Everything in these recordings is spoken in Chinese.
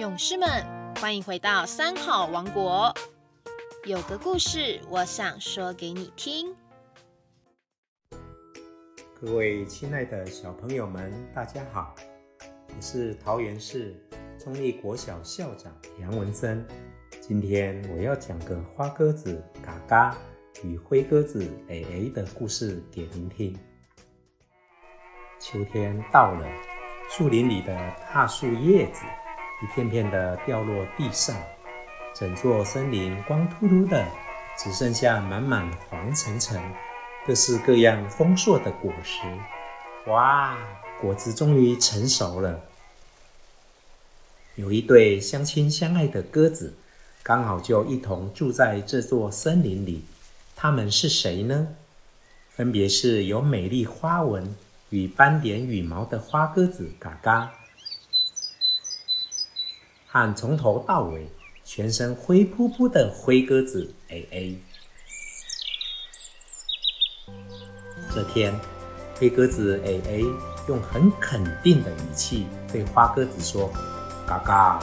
勇士们，欢迎回到三好王国。有个故事，我想说给你听。各位亲爱的小朋友们，大家好，我是桃园市中立国小校长杨文森。今天我要讲个花鸽子嘎嘎与灰鸽子 A A 的故事给您听。秋天到了，树林里的大树叶子一片片的掉落地上，整座森林光秃秃的，只剩下满满黄澄澄、各式各样丰硕的果实。哇，果子终于成熟了！有一对相亲相爱的鸽子，刚好就一同住在这座森林里。它们是谁呢？分别是有美丽花纹。与斑点羽毛的花鸽子嘎嘎，和从头到尾全身灰扑扑的灰鸽子 A A。这天，灰鸽子 A A 用很肯定的语气对花鸽子说：“嘎嘎，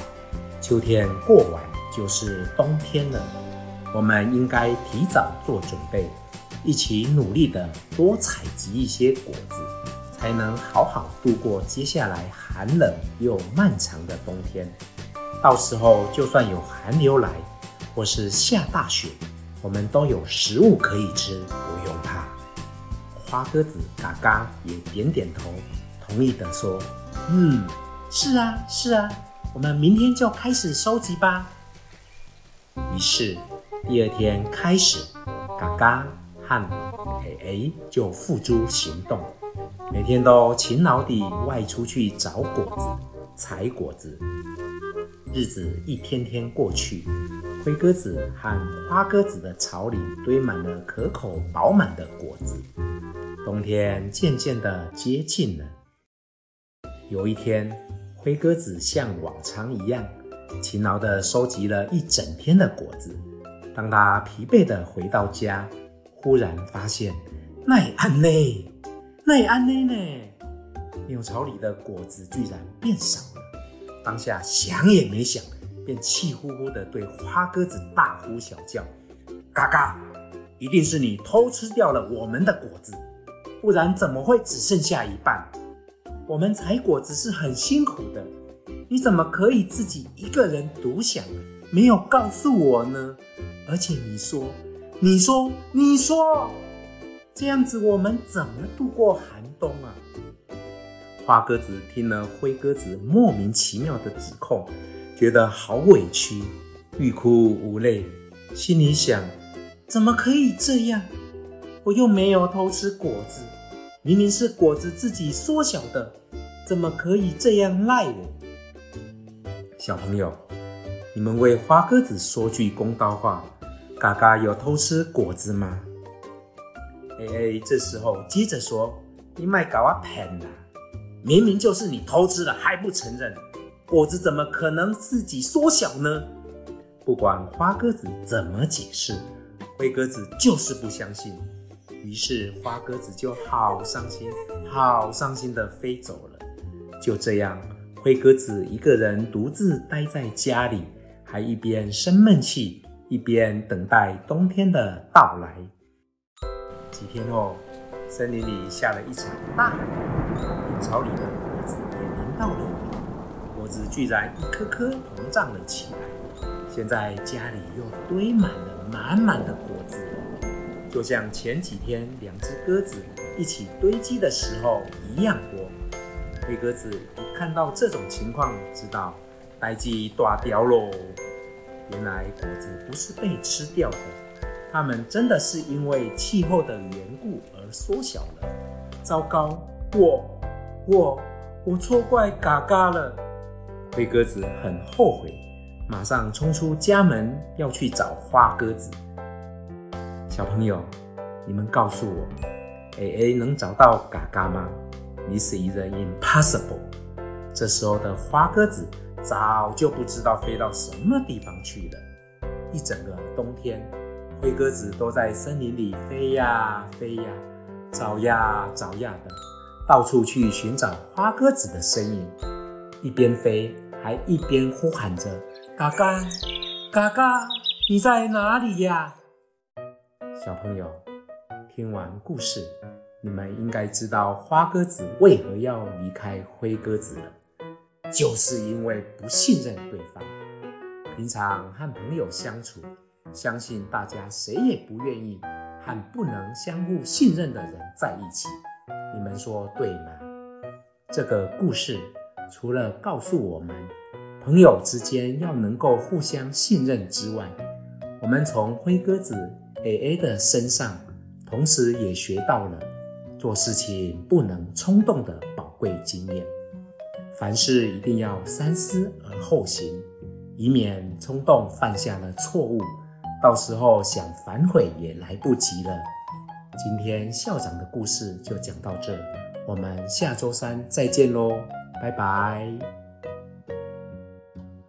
秋天过完就是冬天了，我们应该提早做准备，一起努力的多采集一些果子。”才能好好度过接下来寒冷又漫长的冬天。到时候就算有寒流来，或是下大雪，我们都有食物可以吃，不用怕。花鸽子嘎嘎也点点头，同意的说：“嗯，是啊，是啊，我们明天就开始收集吧。”于是第二天开始，嘎嘎和 A A 就付诸行动。每天都勤劳地外出去找果子、采果子。日子一天天过去，灰鸽子和花鸽子的巢里堆满了可口饱满的果子。冬天渐渐地接近了。有一天，灰鸽子像往常一样，勤劳地收集了一整天的果子。当他疲惫地回到家，忽然发现奈安内。奈安呢呢？鸟巢里的果子居然变少了。当下想也没想，便气呼呼地对花鸽子大呼小叫：“嘎嘎，一定是你偷吃掉了我们的果子，不然怎么会只剩下一半？我们采果子是很辛苦的，你怎么可以自己一个人独享，没有告诉我呢？而且你说，你说，你说。”这样子我们怎么度过寒冬啊？花鸽子听了灰鸽子莫名其妙的指控，觉得好委屈，欲哭无泪，心里想：怎么可以这样？我又没有偷吃果子，明明是果子自己缩小的，怎么可以这样赖我？小朋友，你们为花鸽子说句公道话，嘎嘎有偷吃果子吗？哎哎，这时候接着说：“你卖搞啊骗呐！明明就是你偷吃了，还不承认，果子怎么可能自己缩小呢？”不管花鸽子怎么解释，灰鸽子就是不相信。于是花鸽子就好伤心、好伤心的飞走了。就这样，灰鸽子一个人独自待在家里，还一边生闷气，一边等待冬天的到来。几天后，森林里下了一场大雨，巢里的果子也淋到了雨，果子居然一颗颗膨胀了起来。现在家里又堆满了满满的果子，就像前几天两只鸽子一起堆积的时候一样多。黑鸽子一看到这种情况，知道呆鸡大掉喽。原来果子不是被吃掉的。它们真的是因为气候的缘故而缩小了。糟糕，我我我错怪嘎嘎了。灰鸽子很后悔，马上冲出家门要去找花鸽子。小朋友，你们告诉我，A A 能找到嘎嘎吗你是一个 impossible。这时候的花鸽子早就不知道飞到什么地方去了。一整个冬天。灰鸽子都在森林里飞呀飞呀，找呀找呀的，到处去寻找花鸽子的身影。一边飞，还一边呼喊着：“嘎嘎，嘎嘎，你在哪里呀？”小朋友，听完故事，你们应该知道花鸽子为何要离开灰鸽子了，就是因为不信任对方。平常和朋友相处，相信大家谁也不愿意和不能相互信任的人在一起。你们说对吗？这个故事除了告诉我们朋友之间要能够互相信任之外，我们从灰鸽子 A A 的身上，同时也学到了做事情不能冲动的宝贵经验。凡事一定要三思而后行。以免冲动犯下了错误，到时候想反悔也来不及了。今天校长的故事就讲到这，我们下周三再见喽，拜拜。